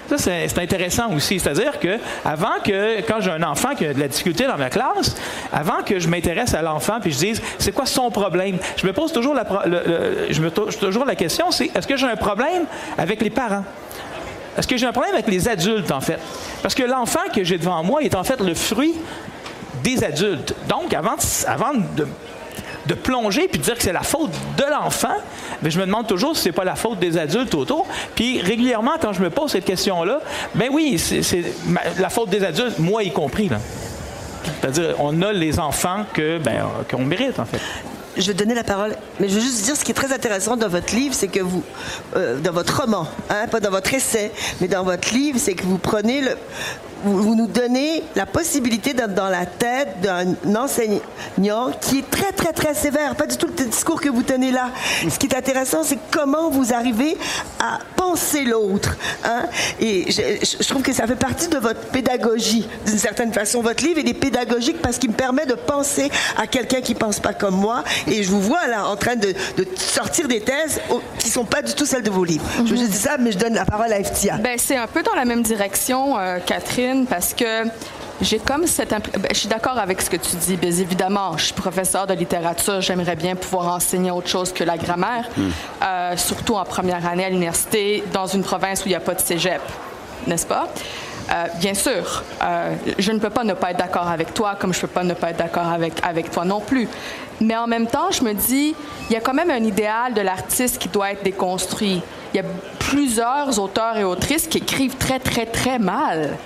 Ça, c'est intéressant aussi. C'est-à-dire que avant que, quand j'ai un enfant qui a de la difficulté dans ma classe, avant que je m'intéresse à l'enfant puis je dise, c'est quoi son problème? Je me pose toujours la, je me toujours la question, c'est est-ce que j'ai un problème avec les parents? Est-ce que j'ai un problème avec les adultes, en fait? Parce que l'enfant que j'ai devant moi est en fait le fruit des adultes. Donc, avant, avant de de plonger puis de dire que c'est la faute de l'enfant, mais je me demande toujours si c'est pas la faute des adultes autour. Puis régulièrement, quand je me pose cette question-là, ben oui, c'est la faute des adultes, moi y compris. C'est-à-dire, on a les enfants que ben, qu'on mérite, en fait je vais donner la parole, mais je veux juste dire ce qui est très intéressant dans votre livre, c'est que vous, euh, dans votre roman, hein, pas dans votre essai, mais dans votre livre, c'est que vous prenez le, vous, nous donnez la possibilité d'être dans la tête d'un enseignant qui est très, très, très sévère. Pas du tout le discours que vous tenez là. Ce qui est intéressant, c'est comment vous arrivez à penser l'autre. Hein? Et je, trouve que ça fait partie de votre pédagogie, d'une certaine façon. Votre livre, est pédagogique parce qu'il me permet de penser à quelqu'un qui pense pas comme moi. Et je vous vois là en train de, sortir des thèses qui sont pas du tout celles de vos livres. Je vous dis ça, mais je donne la parole à Eftia. Ben, c'est un peu dans la même direction, euh, Catherine, parce que j'ai comme cette ben, je suis d'accord avec ce que tu dis, mais évidemment, je suis professeur de littérature, j'aimerais bien pouvoir enseigner autre chose que la grammaire, hmm. euh, surtout en première année à l'université, dans une province où il n'y a pas de cégep, n'est-ce pas? Euh, bien sûr, euh, je ne peux pas ne pas être d'accord avec toi, comme je ne peux pas ne pas être d'accord avec, avec toi non plus. Mais en même temps, je me dis, il y a quand même un idéal de l'artiste qui doit être déconstruit. Il y a plusieurs auteurs et autrices qui écrivent très, très, très mal.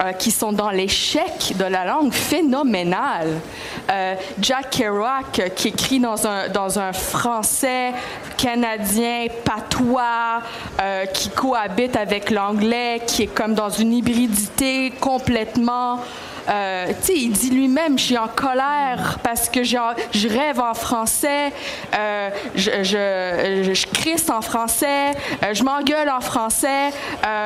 Euh, qui sont dans l'échec de la langue phénoménal. Euh, Jack Kerouac, euh, qui écrit dans un, dans un français canadien patois, qui cohabite avec l'anglais, qui est comme dans une hybridité complètement euh, il dit lui-même, je suis en colère parce que je, rêve en français, euh, je, je, en français, euh, je m'engueule en français,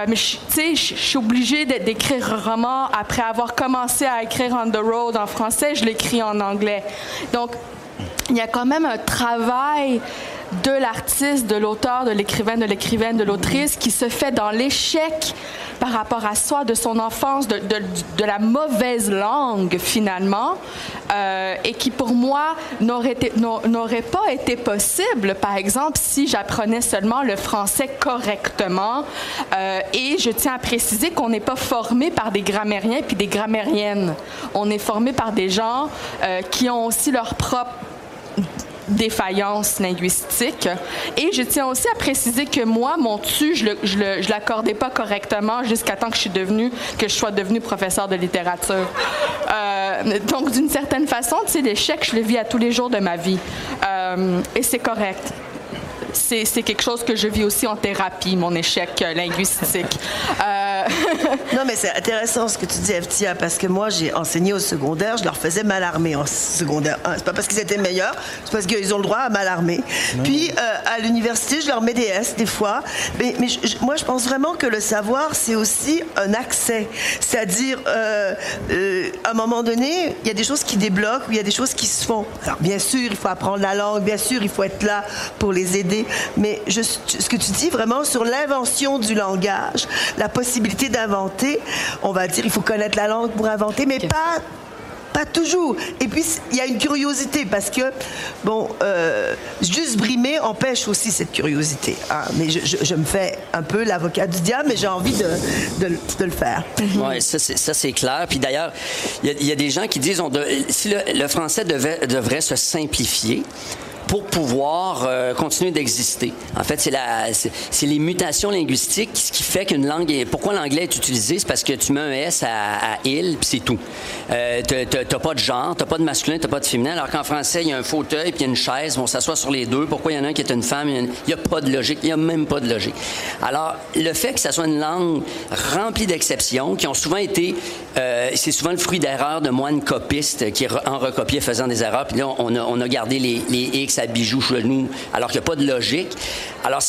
mais tu sais, je suis obligée d'écrire un roman après avoir commencé à écrire On the Road en français, je l'écris en anglais. Donc, il y a quand même un travail de l'artiste, de l'auteur, de l'écrivain, de l'écrivaine, de l'autrice qui se fait dans l'échec par rapport à soi, de son enfance, de, la mauvaise langue finalement, euh, et qui pour moi n'aurait pas été possible, par exemple, si j'apprenais seulement le français correctement. Euh, et je tiens à préciser qu'on n'est pas formé par des grammairiens puis des grammairiennes. On est formé par des gens euh, qui ont aussi leur propre défaillance linguistique. Et je tiens aussi à préciser que moi, mon tu, je je l'accordais pas correctement jusqu'à temps que je suis devenue, que je sois devenue professeur de littérature. Euh, donc, d'une certaine façon, l'échec, je le vis à tous les jours de ma vie. Euh, et c'est correct c'est quelque chose que je vis aussi en thérapie, mon échec linguistique. Euh, (laughs) non, mais c'est intéressant ce que tu dis, Eftia, parce que moi, j'ai enseigné au secondaire, je leur faisais malarmer en secondaire C'est pas parce qu'ils étaient meilleurs, c'est parce qu'ils ont le droit à malarmer. Puis, euh, à l'université, je leur mets des S des fois. Mais, moi, je pense vraiment que le savoir, c'est aussi un accès. C'est-à-dire, euh, à un moment donné, il y a des choses qui débloquent, ou il y a des choses qui se font. Alors, bien sûr, il faut apprendre la langue, bien sûr, il faut être là pour les aider mais ce que tu dis vraiment sur l'invention du langage, la possibilité d'inventer, on va dire, il faut connaître la langue pour inventer, mais pas pas toujours. Et puis, il y a une curiosité parce que, bon, euh, juste brimer empêche aussi cette curiosité. Hein. Mais je, me fais un peu l'avocat du diable, mais j'ai envie de, de, le faire. (laughs) Oui, ça, c'est clair. Puis d'ailleurs, il y, a des gens qui disent on si le, français devrait se simplifier, pour pouvoir euh, continuer d'exister. En fait, c'est la, c'est les mutations linguistiques ce qui fait qu'une langue est. Pourquoi l'anglais est utilisé, c'est parce que tu mets un s à, il puis c'est tout. Euh, t'as pas de genre, t'as pas de masculin, t'as pas de féminin. Alors qu'en français, il y a un fauteuil puis il y a une chaise, on s'assoit sur les deux. Pourquoi il y en a un qui est une femme Il n'y a, pas de logique. Il y a même pas de logique. Alors, le fait que ça soit une langue remplie d'exceptions, qui ont souvent été, euh, c'est souvent le fruit d'erreurs de moines copistes qui en recopiaient faisant des erreurs. Puis là, on a, gardé les X à bijoux chez nous, alors qu'il n'y a pas de logique. Alors,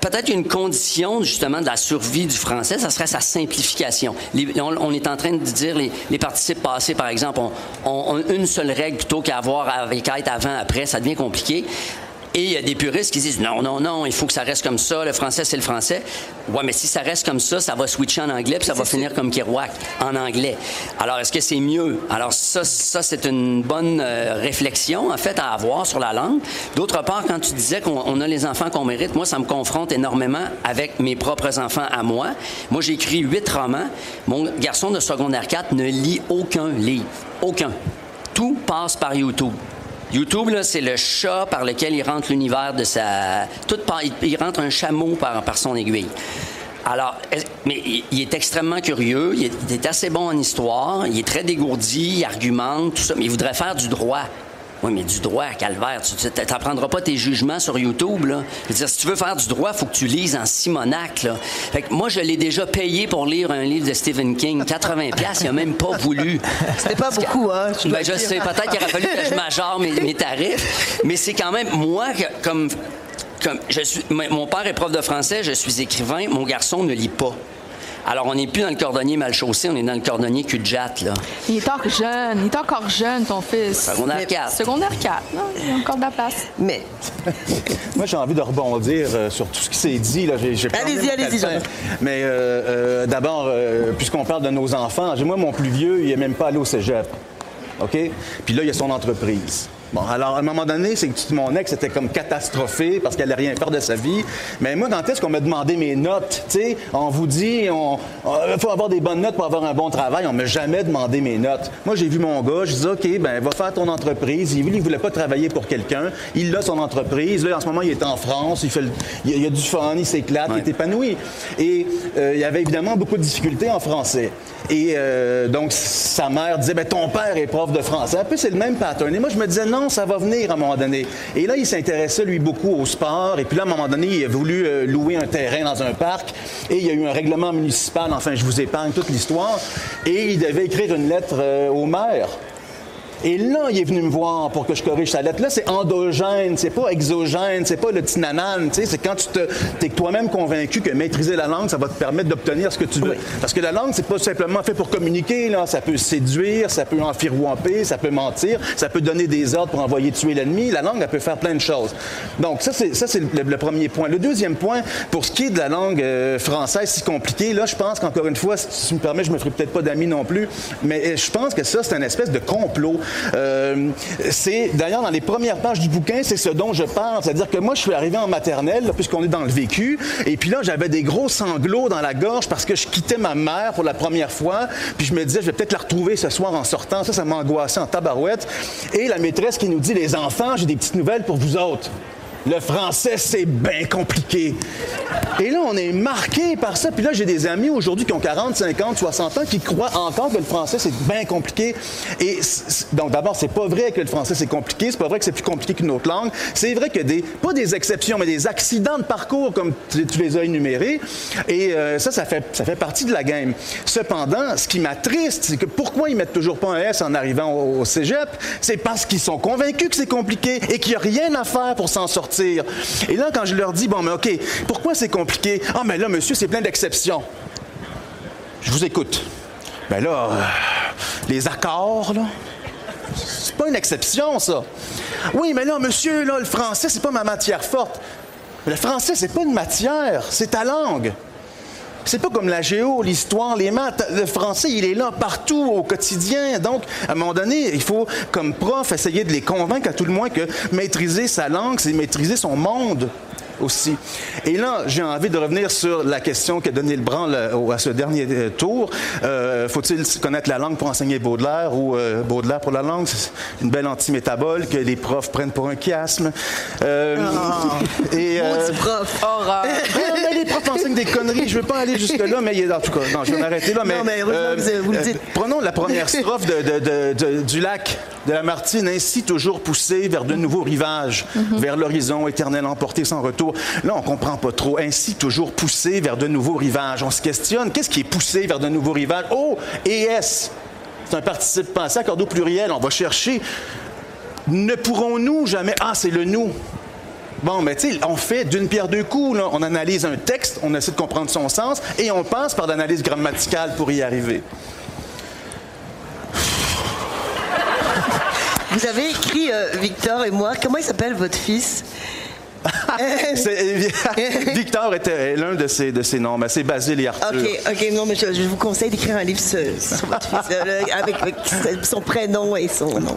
peut-être une condition justement de la survie du français, ça serait sa simplification. on, est en train de dire les, les participes passés, par exemple, ont, une seule règle plutôt qu'avoir avec être avant, après, ça devient compliqué. Et il y a des puristes qui disent non, non, non, il faut que ça reste comme ça. Le français, c'est le français. Ouais, mais si ça reste comme ça, ça va switcher en anglais, puis ça va finir comme Kerouac en anglais. Alors, est-ce que c'est mieux? Alors, ça, ça c'est une bonne euh, réflexion, en fait, à avoir sur la langue. D'autre part, quand tu disais qu'on a les enfants qu'on mérite, moi, ça me confronte énormément avec mes propres enfants à moi. Moi, j'ai écrit huit romans. Mon garçon de secondaire 4 ne lit aucun livre. Aucun. Tout passe par YouTube. YouTube, c'est le chat par lequel il rentre l'univers de sa. Tout il, rentre un chameau par, par son aiguille. Alors, mais il est extrêmement curieux, il est, assez bon en histoire, il est très dégourdi, il argumente, tout ça, mais il voudrait faire du droit. Oui, mais du droit, calvaire, tu n'apprendras pas tes jugements sur YouTube. Là. Je veux dire, si tu veux faire du droit, il faut que tu lises en Simonac. Là. Fait que moi, je l'ai déjà payé pour lire un livre de Stephen King. 80 pièces, il n'a même pas voulu. C'était pas beaucoup, hein? Ben, je sais, peut-être qu'il aurait fallu que je majore mes, mes tarifs. Mais c'est quand même, moi, comme comme je suis, mon père est prof de français, je suis écrivain, mon garçon ne lit pas. Alors, on n'est plus dans le cordonnier mal chaussé, on est dans le cordonnier cul de jatte, là. Il est encore jeune, il est encore jeune, ton fils. Secondaire 4. Secondaire 4, non? Il y a encore de la place. Mais. (laughs) Moi, j'ai envie de rebondir euh, sur tout ce qui s'est dit. Là. Allez-y, allez-y. Mais euh, euh, d'abord, euh, puisqu'on parle de nos enfants, moi, mon plus vieux, il n'est même pas allé au cégep. OK? Puis là, il y a son entreprise. Bon, alors, à un moment donné, c'est que mon ex était comme catastrophée parce qu'elle n'allait rien faire de sa vie. Mais moi, quand est-ce qu'on m'a demandé mes notes? Tu sais, on vous dit, on, il faut avoir des bonnes notes pour avoir un bon travail. On m'a jamais demandé mes notes. Moi, j'ai vu mon gars, je dis, OK, ben, va faire ton entreprise. Il ne voulait pas travailler pour quelqu'un. Il a son entreprise. Là, en ce moment, il est en France. Il, fait le- il, y a- il a du fun, il s'éclate, il est épanoui. Et euh, il y avait évidemment beaucoup de difficultés en français. Et euh, donc, sa mère disait, ben, ton père est prof de français. Un peu, c'est le même pattern. Et moi, je me disais, non, ça va venir à un moment donné. Et là, il s'intéressait, lui, beaucoup au sport. Et puis là, à un moment donné, il a voulu euh, louer un terrain dans un parc. Et il y a eu un règlement municipal. Enfin, je vous épargne toute l'histoire. Et il devait écrire une lettre euh, au maire. Et là, il est venu me voir pour que je corrige sa lettre. Là, c'est endogène, c'est pas exogène, c'est pas le petit nanan, tu sais, c'est quand tu te, t'es toi-même convaincu que maîtriser la langue, ça va te permettre d'obtenir ce que tu veux. Parce que la langue, c'est pas simplement fait pour communiquer, là. Ça peut séduire, ça peut enfirouamper, ça peut mentir, ça peut donner des ordres pour envoyer tuer l'ennemi. La langue, elle peut faire plein de choses. Donc, ça, c'est, ça, c'est le, le premier point. Le deuxième point, pour ce qui est de la langue euh, française si compliquée, là, je pense qu'encore une fois, si tu me permets, je me ferai peut-être pas d'amis non plus, mais euh, je pense que ça, c'est une espèce de complot. Euh, c'est d'ailleurs dans les premières pages du bouquin, c'est ce dont je parle. C'est-à-dire que moi, je suis arrivé en maternelle, puisqu'on est dans le vécu, et puis là, j'avais des gros sanglots dans la gorge parce que je quittais ma mère pour la première fois, puis je me disais, je vais peut-être la retrouver ce soir en sortant. Ça, ça m'angoissait en tabarouette. Et la maîtresse qui nous dit, les enfants, j'ai des petites nouvelles pour vous autres. Le français, c'est bien compliqué. Et là, on est marqué par ça. Puis là, j'ai des amis aujourd'hui qui ont 40, 50, 60 ans qui croient encore que le français, c'est bien compliqué. Et donc, d'abord, c'est pas vrai que le français, c'est compliqué. C'est pas vrai que c'est plus compliqué qu'une autre langue. C'est vrai que des, pas des exceptions, mais des accidents de parcours, comme tu, tu les as énumérés. Et euh, ça, ça fait, ça fait partie de la game. Cependant, ce qui m'attriste, c'est que pourquoi ils mettent toujours pas un S en arrivant au, au cégep? C'est parce qu'ils sont convaincus que c'est compliqué et qu'il n'y a rien à faire pour s'en sortir. Et là, quand je leur dis, bon, mais OK, pourquoi c'est compliqué? Ah, mais là, monsieur, c'est plein d'exceptions. Je vous écoute. Ben là, euh, les accords, là, c'est pas une exception, ça. Oui, mais là, monsieur, là, le français, c'est pas ma matière forte. Mais le français, c'est pas une matière, c'est ta langue. C'est pas comme la géo, l'histoire, les maths. Le français, il est là partout au quotidien. Donc, à un moment donné, il faut, comme prof, essayer de les convaincre à tout le moins que maîtriser sa langue, c'est maîtriser son monde aussi. Et là, j'ai envie de revenir sur la question qui a donné le branle à ce dernier euh, tour. Euh, Faut-il connaître la langue pour enseigner Baudelaire ou euh, Baudelaire pour la langue? C'est une belle antimétabole que les profs prennent pour un chiasme. Euh, et, euh, Maudit prof. Horreur. (laughs) mais les profs enseignent des conneries. Je veux pas aller jusque-là, mais en tout cas. Non, je vais m'arrêter là. Mais, Non, mais vous- le dites. prenons la première strophe de- de- de- de- du lac de la Martine, ainsi toujours poussé vers de nouveaux rivages, vers l'horizon éternel emporté sans retour. Là, on comprend pas trop. Ainsi toujours poussé vers de nouveaux rivages. On se questionne, qu'est-ce qui est poussé vers de nouveaux rivages? Oh, et S. C'est un participe pensé, accordé au pluriel. On va chercher. Ne pourrons-nous jamais? Ah, c'est le nous. Bon, mais tu sais, on fait d'une pierre deux coups. On analyse un texte, on essaie de comprendre son sens et on passe par l'analyse grammaticale pour y arriver. Vous avez écrit, euh, Victor et moi, comment il s'appelle votre fils? (laughs) (laughs) Victor était l'un de ses, de ses noms, mais c'est Basile et Arthur. OK, OK, non, mais je, je vous conseille d'écrire un livre sur, sur votre fils, avec, avec son prénom et son nom.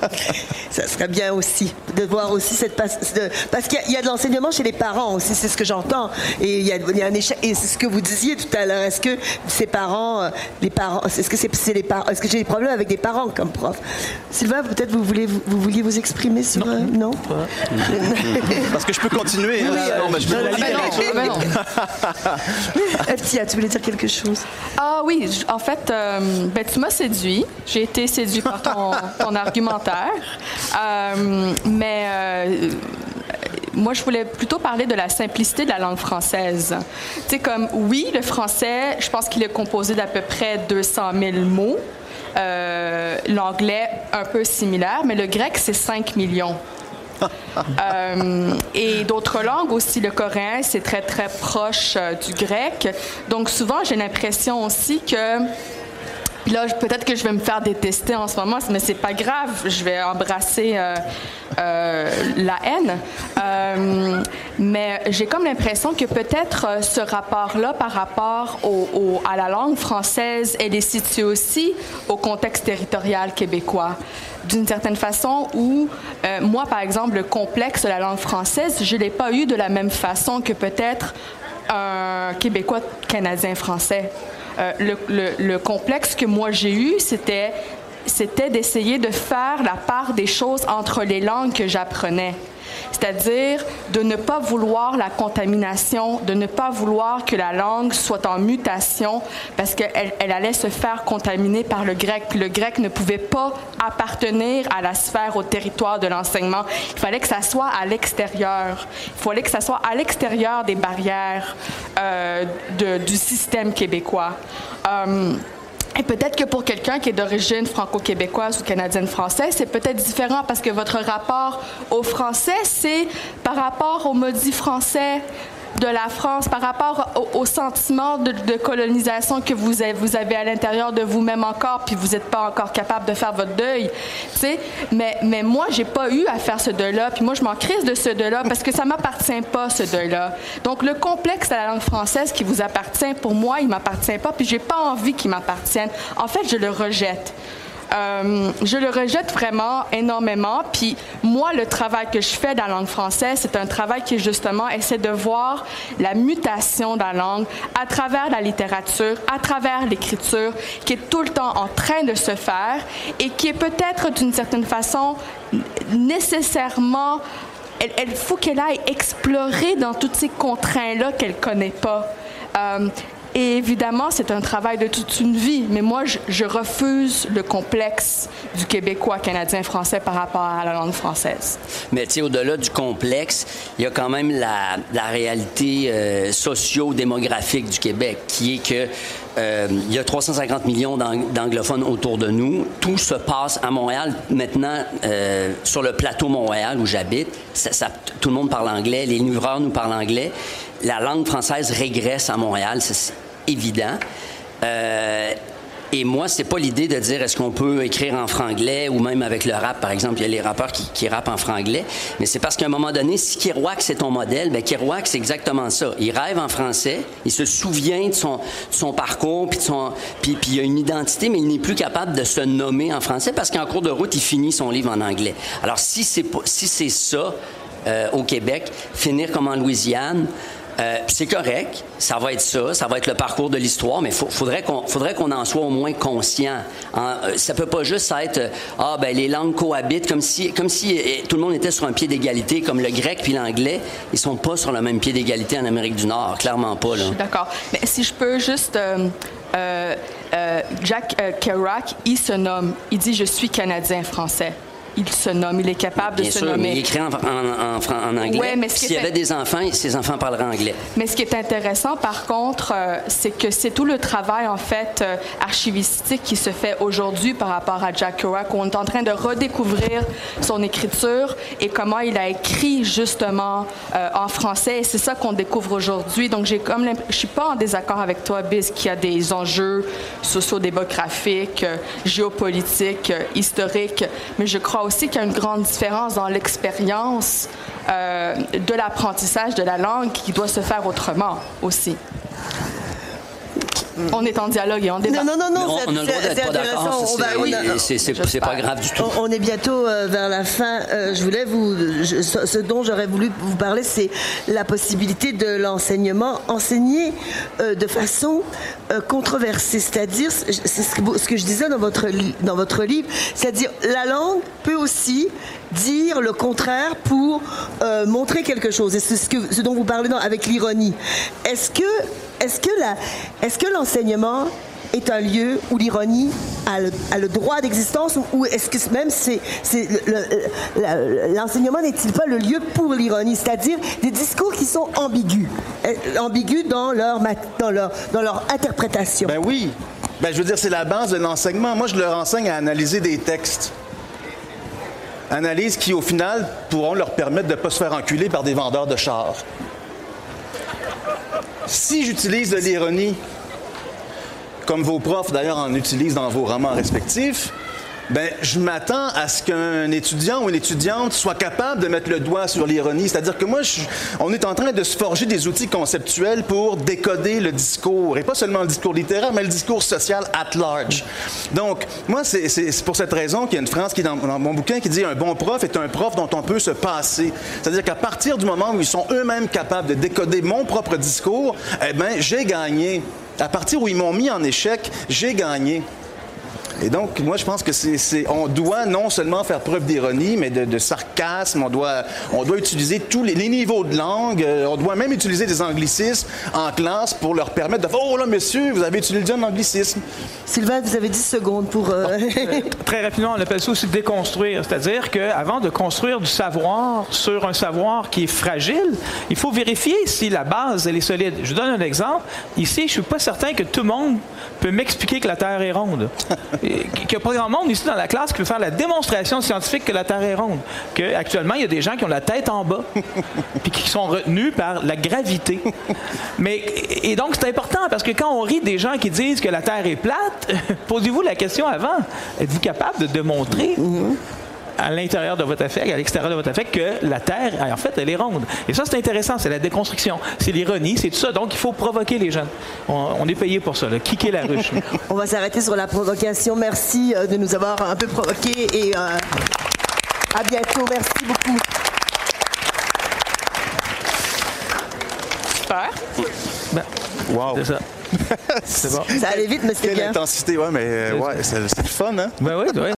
Ça serait bien aussi, de voir aussi cette... de- parce qu'il y a- il y, a de l'enseignement chez les parents aussi, c'est ce que j'entends. Et il y, a, il y a un échec, et c'est ce que vous disiez tout à l'heure. Est-ce que ces parents, euh, les parents, est-ce que c'est c'est les parents, est-ce que j'ai des problèmes avec des parents comme prof? Sylvain, peut-être vous voulez vous, vous vouliez vous exprimer sur... euh, non? (laughs) Parce que je peux continuer. Non, mais je peux La pas littérature. Ben non. Eftia, tu voulais dire quelque chose? Ah oui, j- en fait, euh, ben, tu m'as séduit. J'ai été séduit par ton, (laughs) ton argumentaire. Euh, mais euh, moi, je voulais plutôt parler de la simplicité de la langue française. Tu sais, comme, oui, le français, je pense qu'il est composé d'à peu près 200 000 mots. Euh, L'anglais, un peu similaire, mais le grec, c'est 5 millions. (laughs) Euh, et d'autres langues aussi, le coréen, c'est très, très proche euh, du grec. Donc souvent, j'ai l'impression aussi que... Là, peut-être que je vais me faire détester en ce moment, mais c'est pas grave. Je vais embrasser euh, la haine. Mais j'ai comme l'impression que peut-être ce rapport-là par rapport à la langue française, elle est située aussi au contexte territorial québécois. D'une certaine façon, où euh, moi, par exemple, le complexe de la langue française, je l'ai pas eu de la même façon que peut-être un Québécois canadien français. Euh, le, le- le complexe que moi j'ai eu, c'était d'essayer de faire la part des choses entre les langues que j'apprenais. C'est-à-dire de ne pas vouloir la contamination, de ne pas vouloir que la langue soit en mutation parce qu'elle elle allait se faire contaminer par le grec. Le grec ne pouvait pas appartenir à la sphère, au territoire de l'enseignement. Il fallait que ça soit à l'extérieur. Il fallait que ça soit à l'extérieur des barrières euh, du système québécois. Euh, et peut-être que pour quelqu'un qui est d'origine franco-québécoise ou canadienne-française, c'est peut-être différent parce que votre rapport au français, c'est par rapport au maudit français de la France, par rapport au, sentiment de, colonisation que vous avez, à l'intérieur de vous-même encore, puis vous n'êtes pas encore capable de faire votre deuil. Mais, mais moi, j'ai pas eu à faire ce deuil-là, puis moi, je m'en crise de ce deuil-là parce que ça m'appartient pas, ce deuil-là. Donc, le complexe de la langue française qui vous appartient, pour moi, il m'appartient pas, puis j'ai pas envie qu'il m'appartienne. En fait, je le rejette. Euh, je le rejette vraiment énormément. Puis moi, le travail que je fais dans la langue française, c'est un travail qui justement essaie de voir la mutation de la langue à travers la littérature, à travers l'écriture, qui est tout le temps en train de se faire et qui est peut-être d'une certaine façon nécessairement elle, elle faut qu'elle aille explorer dans toutes ces contraintes-là qu'elle connaît pas. Euh, et évidemment, c'est un travail de toute une vie, mais moi, je, refuse le complexe du Québécois, Canadien, Français par rapport à la langue française. Mais tu sais, au-delà du complexe, il y a quand même la, réalité euh, socio-démographique du Québec, qui est que euh, il y a 350 millions d'ang- d'anglophones autour de nous. Tout se passe à Montréal. Maintenant, euh, sur le plateau Montréal où j'habite, tout le monde parle anglais. Les livreurs nous parlent anglais. La langue française régresse à Montréal, évident. Euh, et moi, c'est pas l'idée de dire est-ce qu'on peut écrire en franglais ou même avec le rap, par exemple, il y a les rappeurs qui, qui rappent en franglais, mais c'est parce qu'à un moment donné, si Kerouac c'est ton modèle, ben Kerouac c'est exactement ça. Il rêve en français, il se souvient de son, son parcours, puis son, puis, il a une identité, mais il n'est plus capable de se nommer en français parce qu'en cours de route, il finit son livre en anglais. Alors si c'est si c'est ça euh, au Québec, finir comme en Louisiane. Euh, c'est correct, ça va être ça, ça va être le parcours de l'histoire, mais il faudrait qu'on en soit au moins conscient. En- euh, ça peut pas juste être euh, ah ben les langues cohabitent comme si tout le monde était sur un pied d'égalité, comme le grec puis l'anglais, ils sont pas sur le même pied d'égalité en Amérique du Nord, clairement pas là. D'accord. Mais si je peux juste. Jack Kerouac, il se nomme, il dit Je suis Canadien-Français. Il se nomme, il est capable de se sûr, mais nommer. il écrit en, en- en en anglais. Ouais, mais S'il y avait des enfants, ses enfants parleraient anglais. Mais ce qui est intéressant, par contre, euh, c'est que c'est tout le travail, en fait, euh, archivistique qui se fait aujourd'hui par rapport à Jack Kerouac, on est en train de redécouvrir son écriture et comment il a écrit, justement, euh, en français. Et c'est ça qu'on découvre aujourd'hui. Donc, j'ai comme je suis pas en désaccord avec toi, Biz, qu'il y a des enjeux sociodémographiques, géopolitiques, historiques, mais je crois aussi qu'il y a une grande différence dans l'expérience euh, de l'apprentissage de la langue qui doit se faire autrement aussi. On est en dialogue et on débat. Non, non, non, non, on- c'est- on a le droit d'être pas d'accord, c'est- pas grave du tout. On, on est bientôt euh, vers la fin. Euh, je voulais vous. je- ce, ce dont j'aurais voulu vous parler, c'est la possibilité de l'enseignement enseigné euh, de façon euh, controversée. C'est-à-dire, c'est ce que, vous- ce que je disais dans votre, dans votre livre, c'est-à-dire la langue peut aussi dire le contraire pour euh, montrer quelque chose. Et c'est ce, que, ce dont vous parlez dans- avec l'ironie. Est-ce que, est-ce que, l'enseignement est un lieu où l'ironie a le, droit d'existence ou- est-ce que même l'enseignement n'est-il pas le lieu pour l'ironie, c'est-à-dire des discours qui sont ambigus, euh, ambigus dans leur, interprétation. Ben oui. Ben, je veux dire, c'est la base de l'enseignement. Moi, je leur enseigne à analyser des textes. Analyse qui, au final, pourront leur permettre de ne pas se faire enculer par des vendeurs de chars. Si j'utilise de l'ironie, comme vos profs d'ailleurs en utilisent dans vos romans respectifs, ben, je m'attends à ce qu'un étudiant ou une étudiante soit capable de mettre le doigt sur l'ironie. C'est-à-dire que moi, on est en train de se forger des outils conceptuels pour décoder le discours, et pas seulement le discours littéraire, mais le discours social at large. Donc, moi, c'est pour cette raison qu'il y a une phrase qui est dans, dans mon bouquin qui dit un bon prof est un prof dont on peut se passer. C'est-à-dire qu'à partir du moment où ils sont eux-mêmes capables de décoder mon propre discours, eh ben, j'ai gagné. À partir où ils m'ont mis en échec, j'ai gagné. Et donc, moi, je pense que c'est, on doit non seulement faire preuve d'ironie, mais de, de sarcasme. On doit, on doit utiliser tous les, les niveaux de langue. Euh, on doit même utiliser des anglicismes en classe pour leur permettre de faire Oh là, monsieur, vous avez utilisé un anglicisme. Sylvain, vous avez 10 secondes pour... euh, (laughs) Très rapidement, on appelle ça aussi déconstruire. C'est-à-dire qu'avant de construire du savoir sur un savoir qui est fragile, il faut vérifier si la base elle est solide. Je vous donne un exemple. Ici, je ne suis pas certain que tout le monde peut m'expliquer que la Terre est ronde. (laughs) Qu'il n'y a pas grand monde ici dans la classe qui peut faire la démonstration scientifique que la Terre est ronde. Que actuellement, il y a des gens qui ont la tête en bas, (laughs) puis qui sont retenus par la gravité. Mais et donc c'est important parce que quand on rit des gens qui disent que la Terre est plate, (laughs) posez-vous la question avant. Êtes-vous capable de démontrer à l'intérieur de votre affect, à l'extérieur de votre affect, que la Terre, en fait, elle est ronde. Et ça, c'est intéressant, c'est la déconstruction, c'est l'ironie, c'est tout ça. Donc, il faut provoquer les jeunes. On, on est payé pour ça, là. kicker la ruche. (laughs) On va s'arrêter sur la provocation. Merci euh, de nous avoir un peu provoqués et euh, à bientôt. Merci beaucoup. Super. Ben, Wow. c'est ça. (laughs) C'est bon. Ça allait vite, mais c'était Quelle bien. intensité, ouais, mais euh, ouais, c'est, c'est le fun, hein? Ben oui, oui.